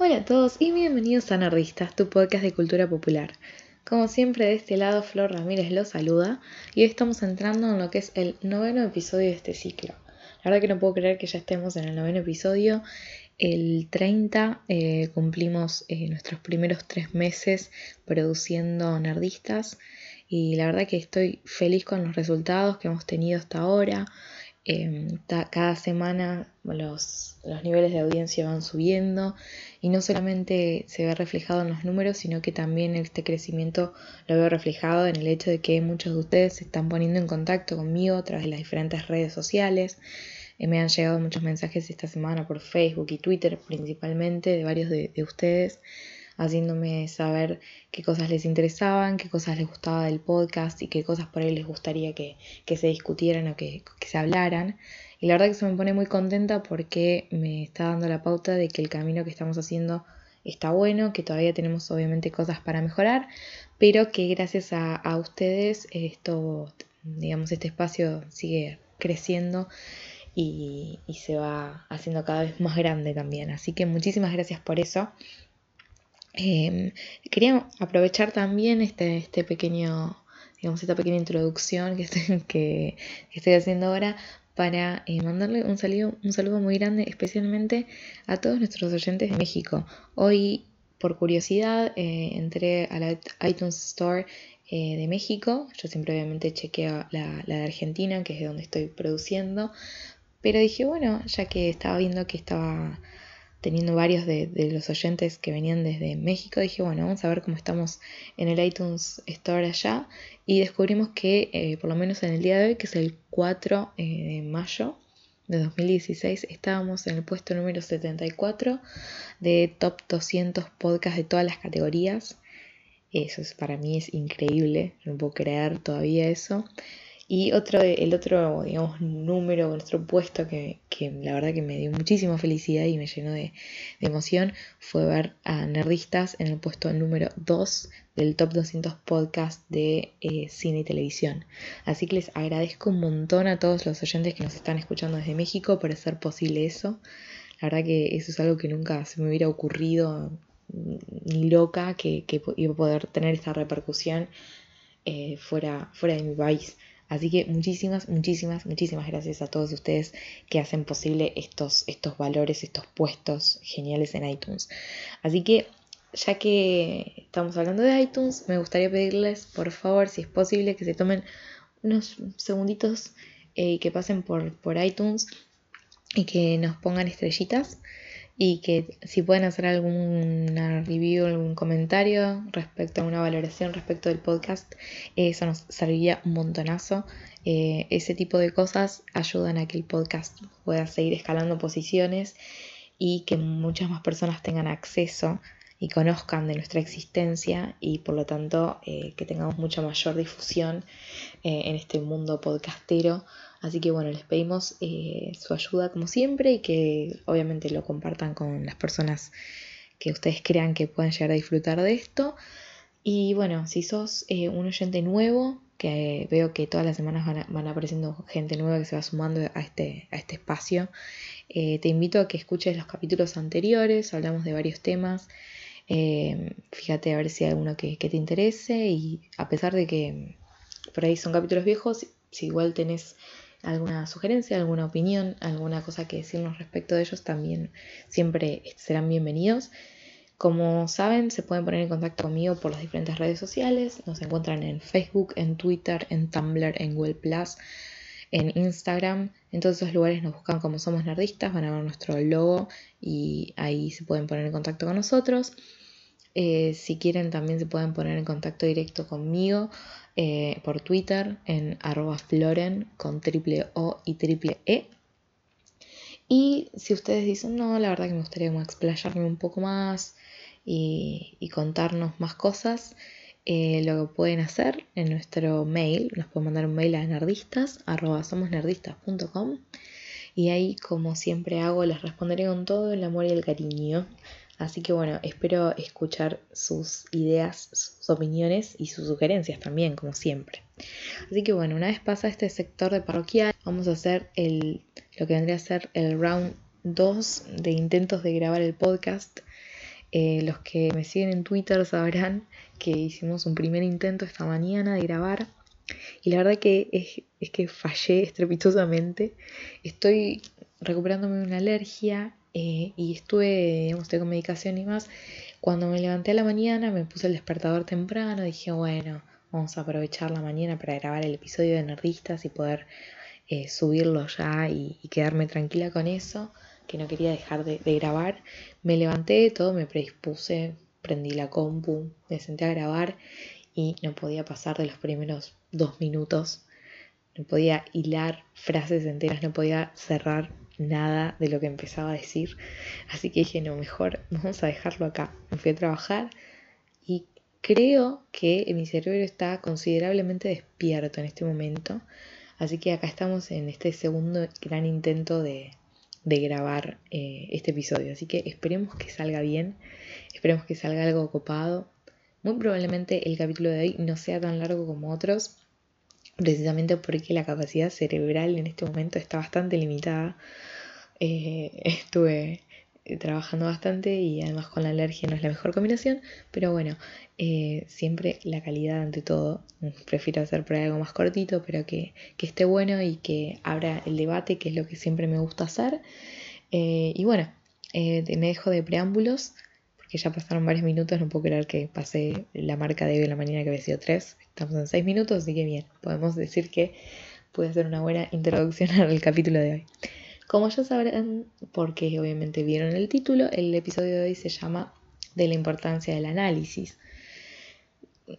Hola a todos y bienvenidos a Nerdistas, tu podcast de cultura popular. Como siempre, de este lado, Flor Ramírez los saluda y hoy estamos entrando en lo que es el noveno episodio de este ciclo. La verdad que no puedo creer que ya estemos en el noveno episodio. El 30 eh, cumplimos eh, nuestros primeros tres meses produciendo Nerdistas y la verdad que estoy feliz con los resultados que hemos tenido hasta ahora. Em, cada semana los, los, niveles de audiencia van subiendo y no solamente se ve reflejado en los números, sino que también este crecimiento lo veo reflejado en el hecho de que muchos de ustedes se están poniendo en contacto conmigo a través de las diferentes redes sociales. Eh, me han llegado muchos mensajes esta semana por Facebook y Twitter principalmente de varios de, de ustedes haciéndome saber qué cosas les interesaban, qué cosas les gustaba del podcast y qué cosas por ahí les gustaría que, se discutieran o que, se hablaran. Y la verdad que se me pone muy contenta porque me está dando la pauta de que el camino que estamos haciendo está bueno, que todavía tenemos obviamente cosas para mejorar, pero que gracias a, ustedes esto, digamos, este espacio sigue creciendo y, y, se va haciendo cada vez más grande también. Así que muchísimas gracias por eso. Em, quería aprovechar también este, este pequeño, digamos, esta pequeña introducción que estoy, que, estoy haciendo ahora para eh, mandarle un saludo, un saludo muy grande especialmente a todos nuestros oyentes de México. Hoy, por curiosidad, eh, entré a la iTunes Store eh, de México. Yo siempre obviamente chequeo la, la de Argentina, que es de donde estoy produciendo. Pero dije, bueno, ya que estaba viendo que estaba teniendo varios de, los oyentes que venían desde México, dije, bueno, vamos a ver cómo estamos en el iTunes Store allá. Y descubrimos que, eh, por lo menos en el día de hoy, que es el 4 eh, de mayo de 2016, estábamos en el puesto número 74 de Top 200 podcasts de todas las categorías. Eso es, para mí es increíble, no puedo creer todavía eso. Y otro, el otro, digamos, número, nuestro puesto que, la verdad que me dio muchísima felicidad y me llenó de, emoción fue ver a Nerdistas en el puesto número 2 del top 200 podcast de eh, cine y televisión. Así que les agradezco un montón a todos los oyentes que nos están escuchando desde México por hacer posible eso. La verdad que eso es algo que nunca se me hubiera ocurrido ni loca que, iba a poder tener esta repercusión eh, fuera, fuera de mi país. Así que muchísimas, muchísimas, muchísimas gracias a todos ustedes que hacen posible estos, estos valores, estos puestos geniales en iTunes. Así que ya que estamos hablando de iTunes, me gustaría pedirles, por favor, si es posible, que se tomen unos segunditos eh, que pasen por, por iTunes y que nos pongan estrellitas y que si pueden hacer alguna review, algún comentario respecto a una valoración respecto del podcast, eso nos serviría un montonazo. Eh, ese tipo de cosas ayudan a que el podcast pueda seguir escalando posiciones y que muchas más personas tengan acceso y conozcan de nuestra existencia y por lo tanto eh, que tengamos mucha mayor difusión eh, en este mundo podcastero Así que bueno, les pedimos eh, su ayuda como siempre y que obviamente lo compartan con las personas que ustedes crean que pueden llegar a disfrutar de esto. Y bueno, si sos eh, un oyente nuevo, que veo que todas las semanas van, apareciendo gente nueva que se va sumando a este, a este espacio, eh, te invito a que escuches los capítulos anteriores, hablamos de varios temas. fíjate a ver si hay alguno que te interese y a pesar de que por ahí son capítulos viejos, si igual tenés alguna sugerencia, alguna opinión, alguna cosa que decirnos respecto de ellos, también siempre serán bienvenidos. Como saben, se pueden poner en contacto conmigo por las diferentes redes sociales. Nos encuentran en Facebook, en Twitter, en Tumblr, en Google Plus, en Instagram. En todos esos lugares nos buscan como Somos Nerdistas, van a ver nuestro logo y ahí se pueden poner en contacto con nosotros. Eh, si quieren también se pueden poner en contacto directo conmigo eh, por Twitter en arroba floren con triple O y triple E. Y si ustedes dicen, no, la verdad que me gustaría como explayarme un poco más y, contarnos más cosas, eh, lo que pueden hacer en nuestro mail, nos pueden mandar un mail a nerdistas, arroba y ahí como siempre hago les responderé con todo el amor y el cariño. Así que bueno, espero escuchar sus ideas, sus opiniones y sus sugerencias también, como siempre. Así que bueno, una vez pasa este sector de parroquial, vamos a hacer el, lo que vendría a ser el round 2 de intentos de grabar el podcast. Eh, los que me siguen en Twitter sabrán que hicimos un primer intento esta mañana de grabar y la verdad que es, es que fallé estrepitosamente. Estoy recuperándome de una alergia eh, y estuve, digamos, con medicación y más. Cuando me levanté a la mañana me puse el despertador temprano, dije, bueno, vamos a aprovechar la mañana para grabar el episodio de Nerdistas y poder eh, subirlo ya y, quedarme tranquila con eso, que no quería dejar de, grabar. Me levanté, todo me predispuse, prendí la compu, me senté a grabar y no podía pasar de los primeros dos minutos. No podía hilar frases enteras, no podía cerrar nada de lo que empezaba a decir. Así que dije, no, mejor vamos a dejarlo acá. Me fui a trabajar y creo que mi cerebro está considerablemente despierto en este momento. Así que acá estamos en este segundo gran intento de, grabar eh, este episodio. Así que esperemos que salga bien, esperemos que salga algo copado. Muy probablemente el capítulo de hoy no sea tan largo como otros, precisamente porque la capacidad cerebral en este momento está bastante limitada. Eh, estuve trabajando bastante y además con la alergia no es la mejor combinación, pero bueno, eh, siempre la calidad ante todo. Prefiero hacer por algo más cortito, pero que, esté bueno y que abra el debate, que es lo que siempre me gusta hacer. Eh, y bueno, me dejo de preámbulos, porque ya pasaron varios minutos, no puedo creer que pasé la marca de hoy en la mañana que había sido 3. Estamos en 6 minutos, así que bien, podemos decir que pude hacer una buena introducción al capítulo de hoy. Como ya sabrán, porque obviamente vieron el título, el episodio de hoy se llama De la importancia del análisis.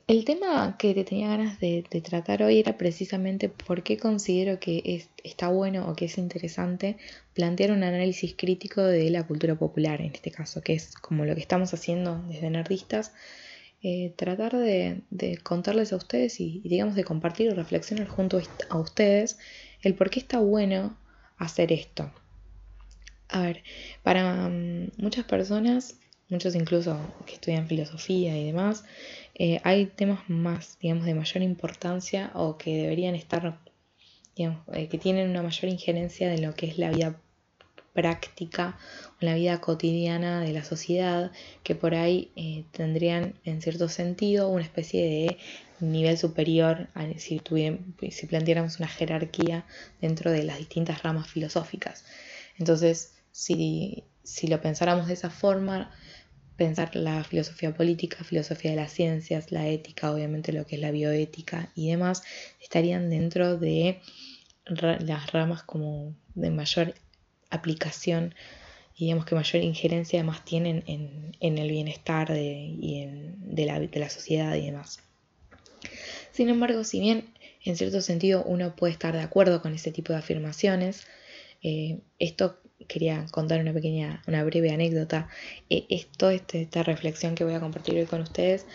El tema que te tenía ganas de, tratar hoy era precisamente por qué considero que está bueno o que es interesante plantear un análisis crítico de la cultura popular, en este caso, que es como lo que estamos haciendo desde Nerdistas, eh, tratar de, contarles a ustedes y, digamos de compartir o reflexionar junto a ustedes el por qué está bueno hacer esto. A ver, para mm, muchas personas, muchos incluso que estudian filosofía y demás, eh, hay temas más, digamos, de mayor importancia o que deberían estar, digamos, eh, que tienen una mayor injerencia de lo que es la vida práctica o la vida cotidiana de la sociedad, que por ahí eh, tendrían en cierto sentido una especie de nivel superior si, planteáramos una jerarquía dentro de las distintas ramas filosóficas. Entonces, si, si lo pensáramos de esa forma, pensar la filosofía política, filosofía de las ciencias, la ética, obviamente lo que es la bioética y demás, estarían dentro de las ramas como de mayor aplicación y digamos que mayor injerencia además tienen en, el bienestar de, y en, de, la, de la sociedad y demás. Sin embargo, si bien en cierto sentido uno puede estar de acuerdo con ese tipo de afirmaciones, eh, esto quería contar una pequeña, una breve anécdota. Eh, esto, este, esta reflexión que voy a compartir hoy con ustedes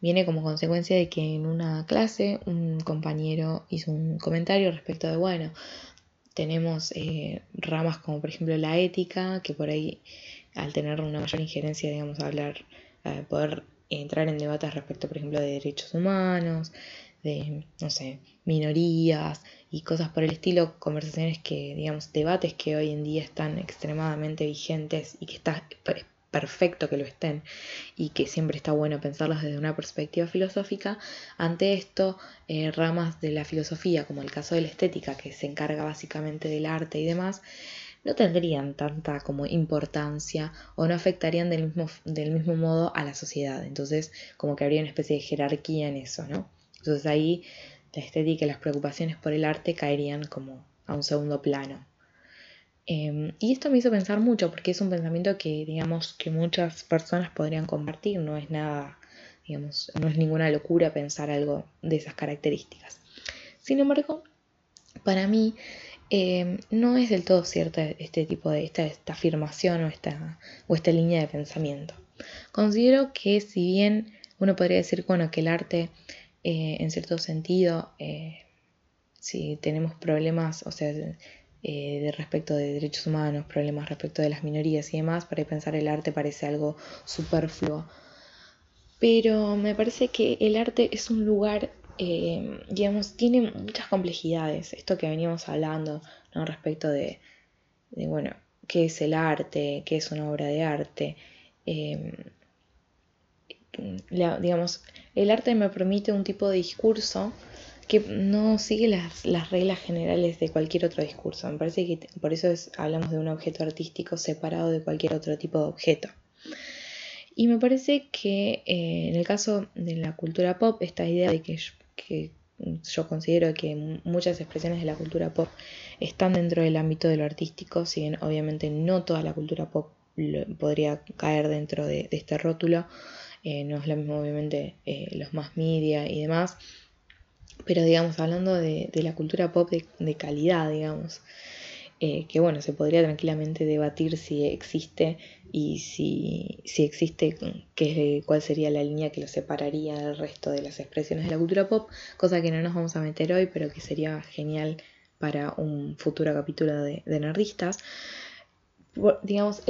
viene como consecuencia de que en una clase un compañero hizo un comentario respecto de, bueno, tenemos eh, ramas como por ejemplo la ética, que por ahí al tener una mayor injerencia, digamos, hablar, poder entrar en debates respecto, por ejemplo, de derechos humanos, de, no sé, minorías y cosas por el estilo, conversaciones que, digamos, debates que hoy en día están extremadamente vigentes y que está perfecto que lo estén y que siempre está bueno pensarlos desde una perspectiva filosófica. Ante esto, eh, ramas de la filosofía, como el caso de la estética, que se encarga básicamente del arte y demás, no tendrían tanta como importancia o no afectarían del mismo, del mismo modo a la sociedad. Entonces, como que habría una especie de jerarquía en eso, ¿no? Entonces ahí la estética y las preocupaciones por el arte caerían como a un segundo plano. Em, y esto me hizo pensar mucho porque es un pensamiento que digamos que muchas personas podrían compartir, no es nada, digamos, no es ninguna locura pensar algo de esas características. Sin embargo, para mí Em, no es del todo cierta este tipo de esta, afirmación o esta, o esta línea de pensamiento. Considero que si bien uno podría decir bueno, que el arte eh, en cierto sentido, eh, si tenemos problemas, o sea, eh, de respecto de derechos humanos, problemas respecto de las minorías y demás, para pensar el arte parece algo superfluo. Pero me parece que el arte es un lugar digamos, tiene muchas complejidades. Esto que veníamos hablando ¿no? respecto de, bueno, qué es el arte, qué es una obra de arte. Digamos, el arte me permite un tipo de discurso que no sigue las, las, reglas generales de cualquier otro discurso. Me parece que por eso es, hablamos de un objeto artístico separado de cualquier otro tipo de objeto. Y me parece que eh, en el caso de la cultura pop, esta idea de que, que yo considero que muchas expresiones de la cultura pop están dentro del ámbito de lo artístico, si bien obviamente no toda la cultura pop podría caer dentro de, este rótulo, eh, no es lo mismo obviamente eh, los más media y demás, pero digamos hablando de, la cultura pop de calidad, digamos, eh, que bueno, se podría tranquilamente debatir si existe y si, si existe, cuál sería la línea que lo separaría del resto de las expresiones de la cultura pop, cosa que no nos vamos a meter hoy, pero que sería genial para un futuro capítulo de, de Nerdistas. Digamos,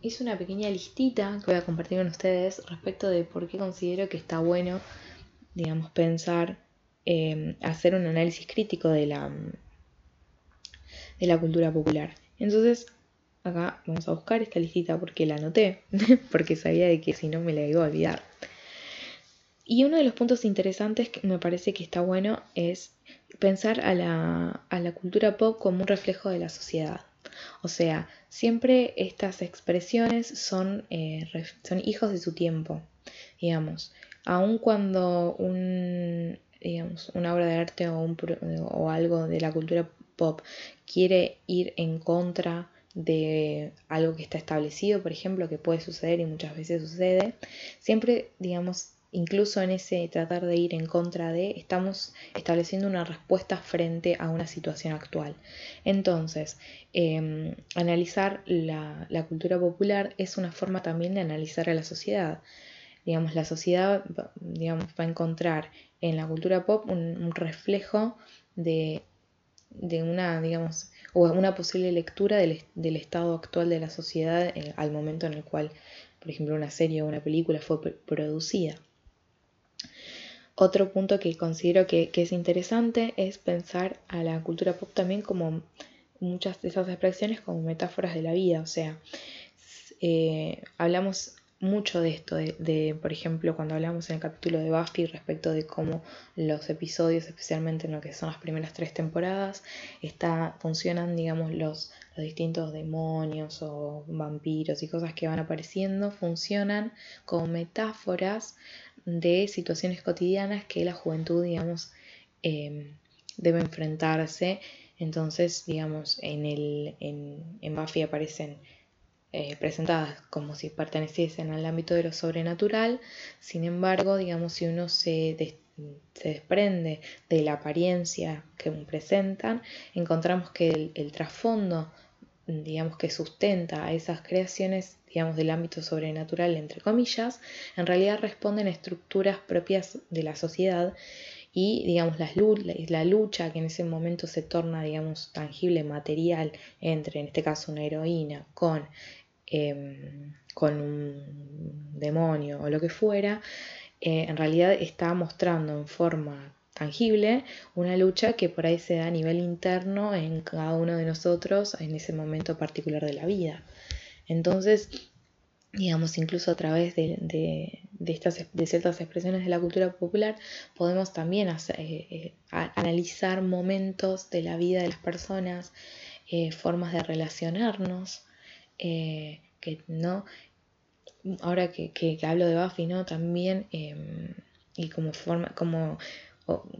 hice una pequeña listita que voy a compartir con ustedes respecto de por qué considero que está bueno, digamos, pensar, eh, hacer un análisis crítico de la de la cultura popular. Entonces, acá vamos a buscar esta listita porque la anoté, porque sabía de que si no me la iba a olvidar. Y uno de los puntos interesantes que me parece que está bueno es pensar a la, a la cultura pop como un reflejo de la sociedad. O sea, siempre estas expresiones son, eh, son hijos de su tiempo, digamos. Aun cuando un, digamos, una obra de arte o, un, o algo de la cultura pop quiere ir en contra de algo que está establecido, por ejemplo, que puede suceder y muchas veces sucede, siempre, digamos, incluso en ese tratar de ir en contra de, estamos estableciendo una respuesta frente a una situación actual. Entonces, em, analizar la, cultura popular es una forma también de analizar a la sociedad. Digamos, la sociedad digamos, va a encontrar en la cultura pop un reflejo de de una, digamos, o una posible lectura del, estado actual de la sociedad al momento en el cual, por ejemplo, una serie o una película fue producida. Otro punto que considero que, es interesante es pensar a la cultura pop también como muchas de esas expresiones como metáforas de la vida, o sea, eh, hablamos mucho de esto, de, por ejemplo, cuando hablamos en el capítulo de Buffy respecto de cómo los episodios, especialmente en lo que son las primeras tres temporadas, está, funcionan, digamos, los, los distintos demonios o vampiros y cosas que van apareciendo, funcionan como metáforas de situaciones cotidianas que la juventud, digamos, em, debe enfrentarse. Entonces, digamos, en, el, en, en Buffy aparecen eh, presentadas como si perteneciesen al ámbito de lo sobrenatural, sin embargo, digamos, si uno se, se desprende de la apariencia que presentan, encontramos que el, trasfondo, digamos, que sustenta a esas creaciones, digamos, del ámbito sobrenatural, entre comillas, en realidad responden a estructuras propias de la sociedad y digamos la, lucha que en ese momento se torna digamos tangible, material entre en este caso una heroína con Em, con un demonio o lo que fuera, eh, en realidad está mostrando en forma tangible una lucha que por ahí se da a nivel interno en cada uno de nosotros en ese momento particular de la vida. Entonces, digamos, incluso a través de, estas, de ciertas expresiones de la cultura popular, podemos también eh, eh, analizar momentos de la vida de las personas, formas de relacionarnos, eh, que no, ahora que, hablo de Buffy, ¿no? También, em, y como forma, como,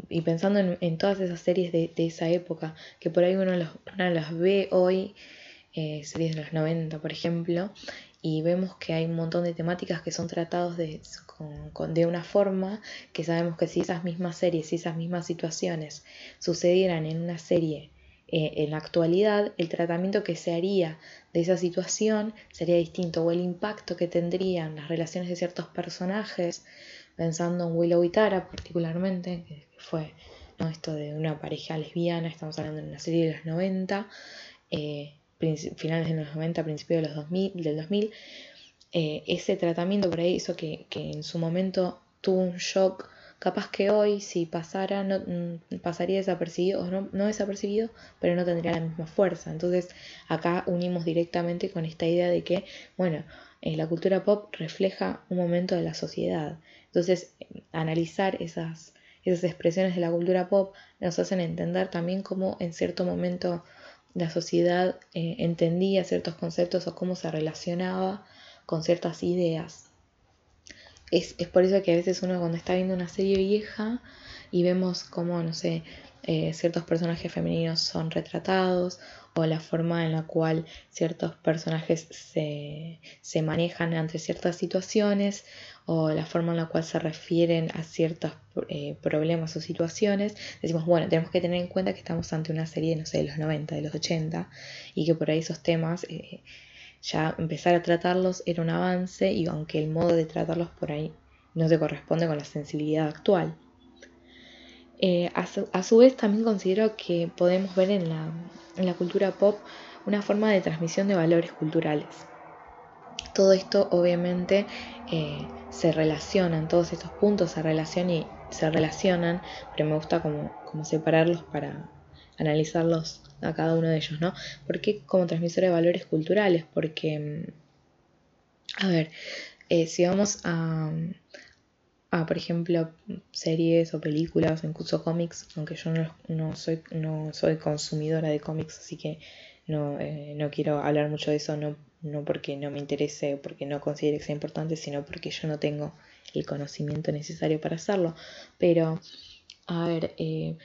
y pensando en, todas esas series de, esa época, que por ahí uno, las ve hoy, eh, series de los 90, por ejemplo, y vemos que hay un montón de temáticas que son tratados de, de una forma que sabemos que si esas mismas series, si esas mismas situaciones sucedieran en una serie eh, en la actualidad el tratamiento que se haría de esa situación sería distinto o el impacto que tendrían las relaciones de ciertos personajes, pensando en Willow y Tara particularmente, que fue ¿no? esto de una pareja lesbiana, estamos hablando de una serie de los 90, eh, finales de los 90, principios de los 2000, del 2000, eh, ese tratamiento por ahí hizo que, que en su momento tuvo un shock Capaz que hoy, si pasara, no, mm, pasaría desapercibido o no, no desapercibido, pero no tendría la misma fuerza. Entonces, acá unimos directamente con esta idea de que, bueno, eh, la cultura pop refleja un momento de la sociedad. Entonces, analizar esas, esas expresiones de la cultura pop nos hacen entender también cómo en cierto momento la sociedad eh, entendía ciertos conceptos o cómo se relacionaba con ciertas ideas. Es, es, por eso que a veces uno cuando está viendo una serie vieja y vemos cómo, no sé, eh, ciertos personajes femeninos son retratados o la forma en la cual ciertos personajes se, se manejan ante ciertas situaciones o la forma en la cual se refieren a ciertos eh, problemas o situaciones, decimos, bueno, tenemos que tener en cuenta que estamos ante una serie, no sé, de los 90, de los 80, y que por ahí esos temas, eh, ya empezar a tratarlos era un avance, y aunque el modo de tratarlos por ahí no se corresponde con la sensibilidad actual. Eh, a, su, vez también considero que podemos ver en la, en la cultura pop una forma de transmisión de valores culturales. Todo esto obviamente eh, se relacionan, todos estos puntos se relacionan, y, se relacionan pero me gusta como, como separarlos para analizarlos a cada uno de ellos, ¿no? ¿Por qué como transmisor de valores culturales? Porque, mm, a ver, eh, si vamos a, a, por ejemplo, series o películas incluso cómics, aunque yo no, soy, no soy consumidora de cómics, así que no, eh, no quiero hablar mucho de eso, no, no porque no me interese o porque no considere que sea importante, sino porque yo no tengo el conocimiento necesario para hacerlo. Pero, a ver, eh,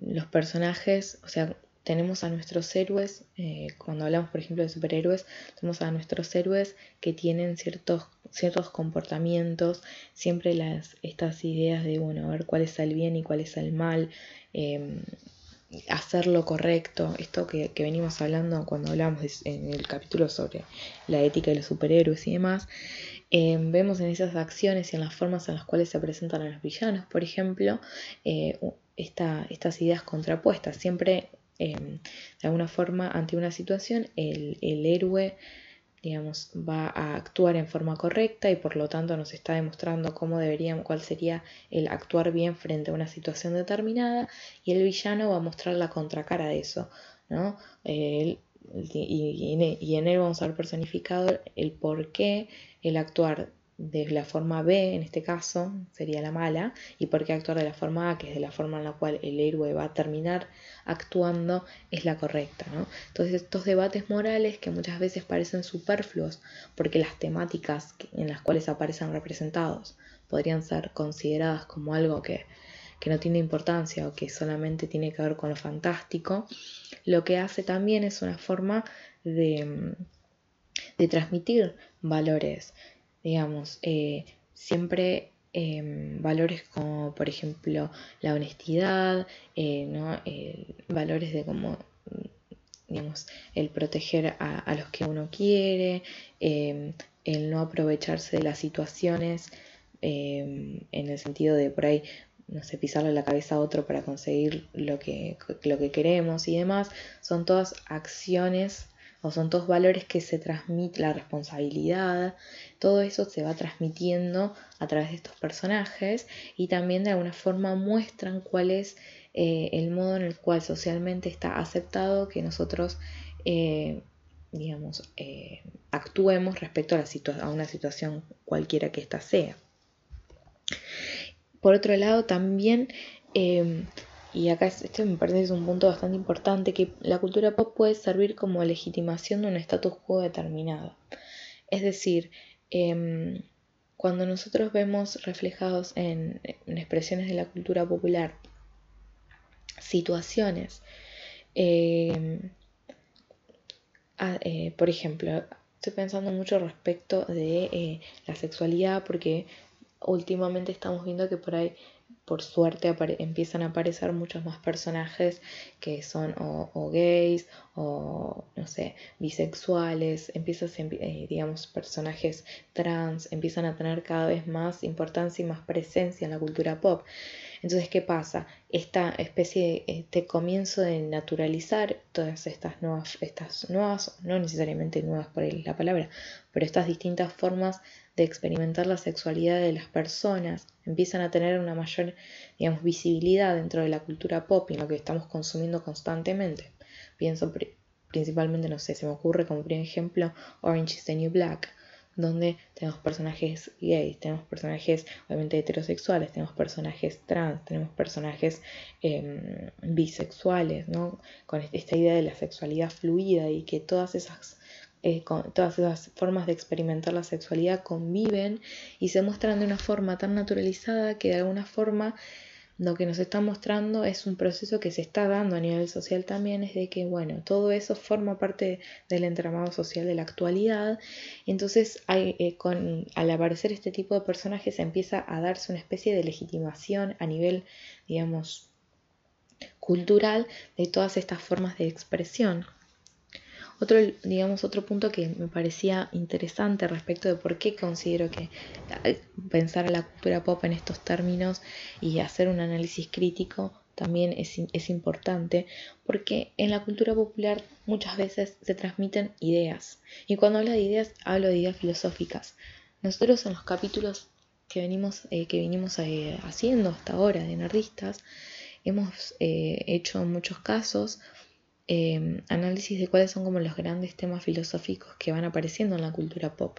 los personajes, o sea, tenemos a nuestros héroes, eh, cuando hablamos por ejemplo de superhéroes, tenemos a nuestros héroes que tienen ciertos, ciertos comportamientos, siempre las, estas ideas de, bueno, a ver cuál es el bien y cuál es el mal, em, hacer lo correcto, esto que, venimos hablando cuando hablamos en el capítulo sobre la ética de los superhéroes y demás, em, vemos en esas acciones y en las formas en las cuales se presentan a los villanos, por ejemplo, eh, estas ideas contrapuestas. Siempre Em, de alguna forma ante una situación el, héroe digamos, va a actuar en forma correcta y por lo tanto nos está demostrando cómo deberían, cuál sería el actuar bien frente a una situación determinada y el villano va a mostrar la contracara de eso, ¿no? y, y, en él vamos a ver personificado el por qué el actuar de la forma B, en este caso, sería la mala, y por qué actuar de la forma A, que es de la forma en la cual el héroe va a terminar actuando, es la correcta. ¿no? Entonces estos debates morales que muchas veces parecen superfluos, porque las temáticas en las cuales aparecen representados podrían ser consideradas como algo que, que no tiene importancia o que solamente tiene que ver con lo fantástico, lo que hace también es una forma de, de transmitir valores digamos, eh, siempre em, valores como, por ejemplo, la honestidad, eh, ¿no? valores de como, digamos, el proteger a, los que uno quiere, em, el no aprovecharse de las situaciones em, en el sentido de por ahí no sé, pisarle la cabeza a otro para conseguir lo que, lo que queremos y demás, son todas acciones o son todos valores que se transmiten, la responsabilidad, todo eso se va transmitiendo a través de estos personajes y también de alguna forma muestran cuál es eh, el modo en el cual socialmente está aceptado que nosotros, eh, digamos, eh, actuemos respecto a, la a una situación cualquiera que ésta sea. Por otro lado, también y acá este me parece es un punto bastante importante, que la cultura pop puede servir como legitimación de un status quo determinado. Es decir, em, cuando nosotros vemos reflejados en, expresiones de la cultura popular situaciones, em, eh, por ejemplo, estoy pensando mucho respecto de eh, la sexualidad porque últimamente estamos viendo que por ahí por suerte empiezan a aparecer muchos más personajes que son o, gays o no sé, bisexuales, empiezan, eh, digamos, personajes trans, empiezan a tener cada vez más importancia y más presencia en la cultura pop. Entonces, ¿qué pasa? Esta especie, de, este comienzo de naturalizar todas estas nuevas, estas nuevas, no necesariamente nuevas por la palabra, pero estas distintas formas de experimentar la sexualidad de las personas, empiezan a tener una mayor, digamos, visibilidad dentro de la cultura pop y lo que estamos consumiendo constantemente. Pienso principalmente, no sé, se me ocurre como primer ejemplo Orange is the New Black, donde tenemos personajes gays, tenemos personajes obviamente heterosexuales, tenemos personajes trans, tenemos personajes em, bisexuales, ¿no? Con esta idea de la sexualidad fluida y que todas esas eh, todas esas formas de experimentar la sexualidad conviven y se muestran de una forma tan naturalizada que de alguna forma lo que nos está mostrando es un proceso que se está dando a nivel social también, es de que, bueno, todo eso forma parte del entramado social de la actualidad. entonces, eh, con, al aparecer este tipo de personajes, empieza a darse una especie de legitimación a nivel, digamos, cultural de todas estas formas de expresión. Otro, digamos, otro punto que me parecía interesante respecto de por qué considero que eh, pensar a la cultura pop en estos términos y hacer un análisis crítico también es, es, importante porque en la cultura popular muchas veces se transmiten ideas y cuando hablo de ideas hablo de ideas filosóficas. Nosotros en los capítulos que venimos, eh, que venimos eh, haciendo hasta ahora de nerdistas hemos hecho muchos casos Em, análisis de cuáles son como los grandes temas filosóficos que van apareciendo en la cultura pop.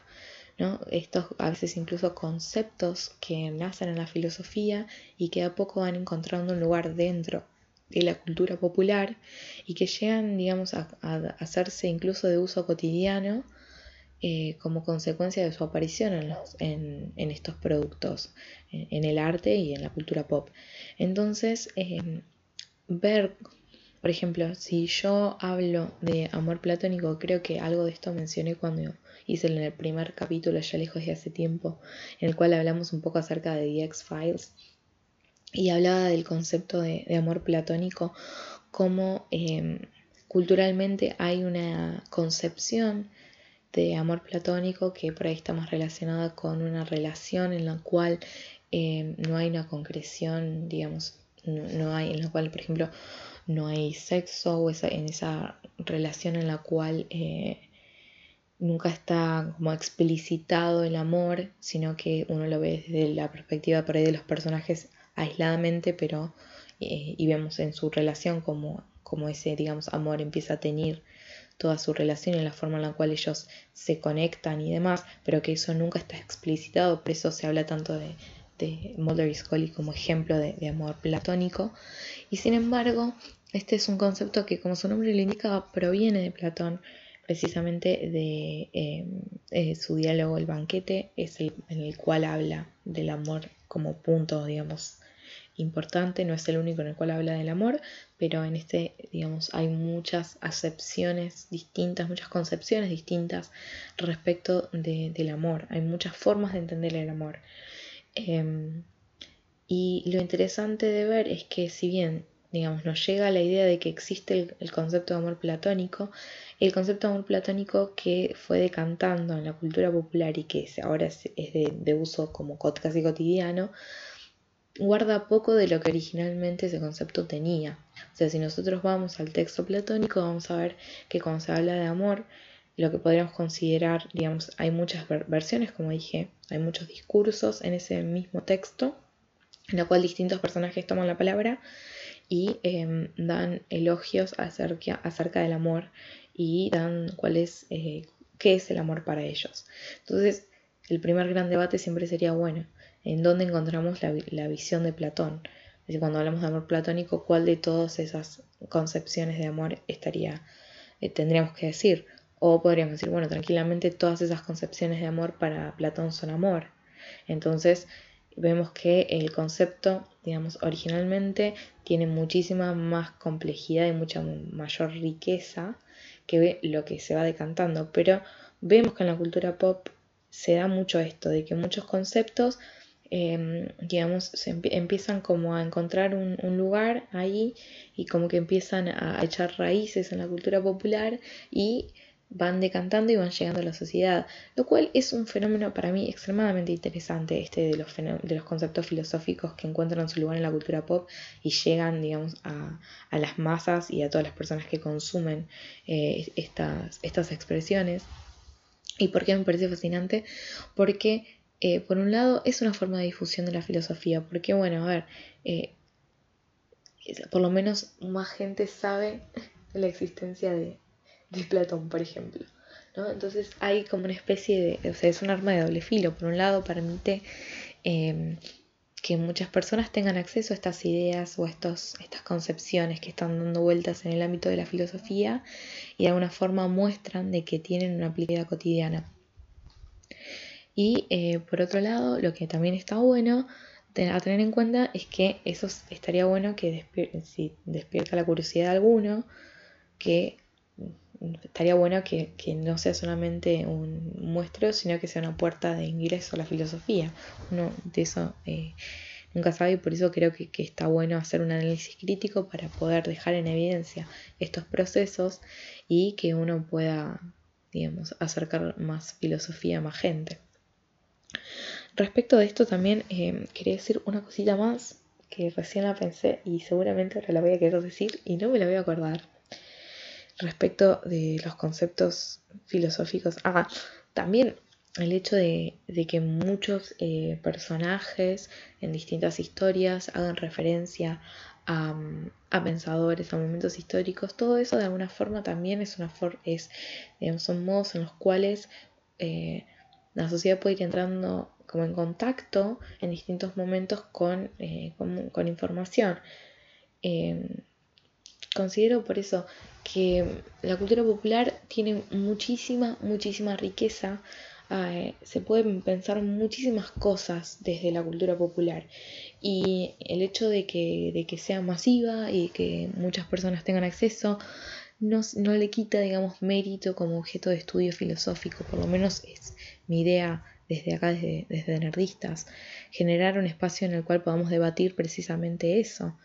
¿no? Estos a veces incluso conceptos que nacen en la filosofía y que a poco van encontrando un lugar dentro de la cultura popular y que llegan, digamos, a, hacerse incluso de uso cotidiano eh, como consecuencia de su aparición en, estos productos, en, el arte y en la cultura pop. Entonces, em, ver por ejemplo, si yo hablo de amor platónico, creo que algo de esto mencioné cuando hice en el primer capítulo, ya lejos de hace tiempo, en el cual hablamos un poco acerca de The X-Files y hablaba del concepto de, amor platónico, como em, culturalmente hay una concepción de amor platónico que por ahí está más relacionada con una relación en la cual em, no hay una concreción, digamos, no hay, en la cual, por ejemplo, no hay sexo o esa, en esa relación en la cual eh, nunca está como explicitado el amor, sino que uno lo ve desde la perspectiva por de los personajes aisladamente, pero eh, y vemos en su relación como, como ese, digamos, amor empieza a tener toda su relación y la forma en la cual ellos se conectan y demás, pero que eso nunca está explicitado, por eso se habla tanto de, de Mulder y Scully como ejemplo de, de amor platónico. Y sin embargo, este es un concepto que, como su nombre lo indica, proviene de Platón, precisamente de eh, su diálogo El banquete, es el en el cual habla del amor como punto, digamos, importante, no es el único en el cual habla del amor, pero en este, digamos, hay muchas acepciones distintas, muchas concepciones distintas respecto del amor, hay muchas formas de entender el amor. Em, y lo interesante de ver es que si bien digamos, nos llega la idea de que existe el, concepto de amor platónico, el concepto de amor platónico que fue decantando en la cultura popular y que ahora es, de, uso como casi cotidiano, guarda poco de lo que originalmente ese concepto tenía. O sea, si nosotros vamos al texto platónico, vamos a ver que cuando se habla de amor, lo que podríamos considerar, digamos, hay muchas versiones, como dije, hay muchos discursos en ese mismo texto, en lo cual distintos personajes toman la palabra y em, dan elogios acerca, acerca, del amor y dan cuál es, eh, qué es el amor para ellos. Entonces, el primer gran debate siempre sería, bueno, ¿en dónde encontramos la, visión de Platón? Es decir, cuando hablamos de amor platónico, ¿cuál de todas esas concepciones de amor estaría, eh, tendríamos que decir? O podríamos decir, bueno, tranquilamente todas esas concepciones de amor para Platón son amor. Entonces, vemos que el concepto, digamos, originalmente tiene muchísima más complejidad y mucha mayor riqueza que lo que se va decantando, pero vemos que en la cultura pop se da mucho esto, de que muchos conceptos, em, digamos, se empiezan como a encontrar un, lugar ahí y como que empiezan a echar raíces en la cultura popular y van decantando y van llegando a la sociedad, lo cual es un fenómeno para mí extremadamente interesante, este de los, de los conceptos filosóficos que encuentran su lugar en la cultura pop y llegan, digamos, a, las masas y a todas las personas que consumen eh, estas, estas expresiones. ¿Y por qué me parece fascinante? Porque, eh, por un lado, es una forma de difusión de la filosofía, porque, bueno, a ver, eh, por lo menos más gente sabe la existencia de, de Platón, por ejemplo. ¿no? Entonces hay como una especie de, o sea, es un arma de doble filo. Por un lado permite em, que muchas personas tengan acceso a estas ideas o a estos, estas concepciones que están dando vueltas en el ámbito de la filosofía y de alguna forma muestran de que tienen una aplicabilidad cotidiana. Y eh, por otro lado, lo que también está bueno a tener en cuenta es que eso estaría bueno que si despierta la curiosidad de alguno, que estaría bueno que, no sea solamente un muestro, sino que sea una puerta de ingreso a la filosofía. Uno de eso eh, nunca sabe y por eso creo que, está bueno hacer un análisis crítico para poder dejar en evidencia estos procesos y que uno pueda, digamos, acercar más filosofía a más gente. Respecto de esto también eh, quería decir una cosita más que recién la pensé y seguramente ahora la voy a querer decir y no me la voy a acordar respecto de los conceptos filosóficos. Ah, también el hecho de, que muchos eh, personajes en distintas historias hagan referencia a, pensadores, a momentos históricos, todo eso de alguna forma también es una es, son modos en los cuales eh, la sociedad puede ir entrando como en contacto en distintos momentos con, eh, con, información. Considero por eso que la cultura popular tiene muchísima, muchísima riqueza. Eh, se pueden pensar muchísimas cosas desde la cultura popular y el hecho de que, de que sea masiva y que muchas personas tengan acceso no, no, le quita, digamos, mérito como objeto de estudio filosófico, por lo menos es mi idea desde acá, desde, desde Nerdistas, generar un espacio en el cual podamos debatir precisamente eso.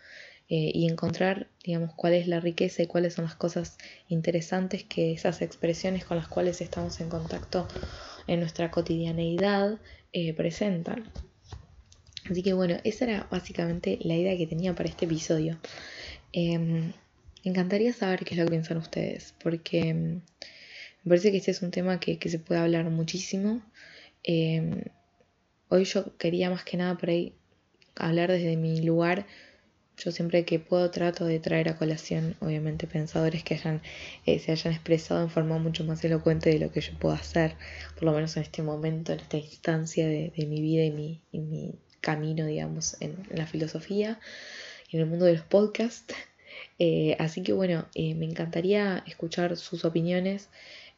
Eh, y encontrar, digamos, cuál es la riqueza y cuáles son las cosas interesantes que esas expresiones con las cuales estamos en contacto en nuestra cotidianeidad eh, presentan. Así que bueno, esa era básicamente la idea que tenía para este episodio. Em, encantaría saber qué es lo que piensan ustedes, porque em, me parece que este es un tema que, que se puede hablar muchísimo. Em, hoy yo quería más que nada por ahí hablar desde mi lugar yo siempre que puedo trato de traer a colación, obviamente, pensadores que hayan, eh, se hayan expresado en forma mucho más elocuente de lo que yo puedo hacer, por lo menos en este momento, en esta instancia de, mi vida y mi, mi, camino, digamos, en, la filosofía y en el mundo de los podcasts. Eh, así que bueno, eh, me encantaría escuchar sus opiniones,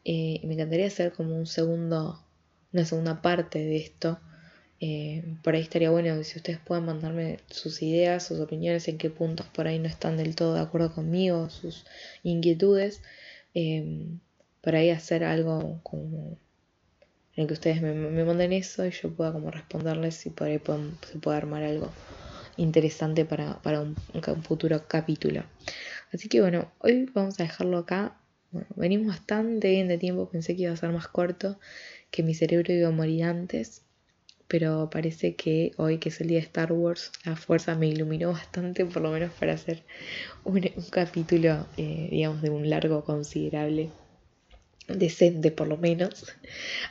me encantaría hacer como un segundo, una segunda parte de esto eh, por ahí estaría bueno si ustedes pueden mandarme sus ideas, sus opiniones, en qué puntos por ahí no están del todo de acuerdo conmigo, sus inquietudes. Eh, por ahí hacer algo como en el que ustedes me, manden eso y yo pueda como responderles y por ahí se puede armar algo interesante para, un, futuro capítulo. Así que bueno, hoy vamos a dejarlo acá. venimos bastante bien de tiempo, pensé que iba a ser más corto, que mi cerebro iba a morir antes pero parece que hoy que es el día de Star Wars, la fuerza me iluminó bastante, por lo menos para hacer un, capítulo, eh, digamos, de un largo considerable, decente por lo menos.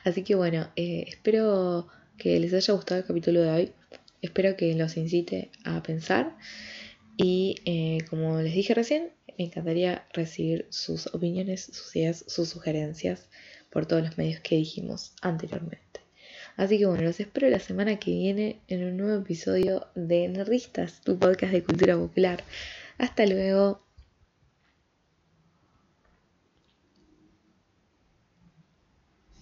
Así que bueno, eh, espero que les haya gustado el capítulo de hoy, espero que los incite a pensar y eh, como les dije recién, me encantaría recibir sus opiniones, sus ideas, sus sugerencias por todos los medios que dijimos anteriormente. Así que bueno, los espero la semana que viene en un nuevo episodio de Nerdistas, tu podcast de cultura popular. Hasta luego.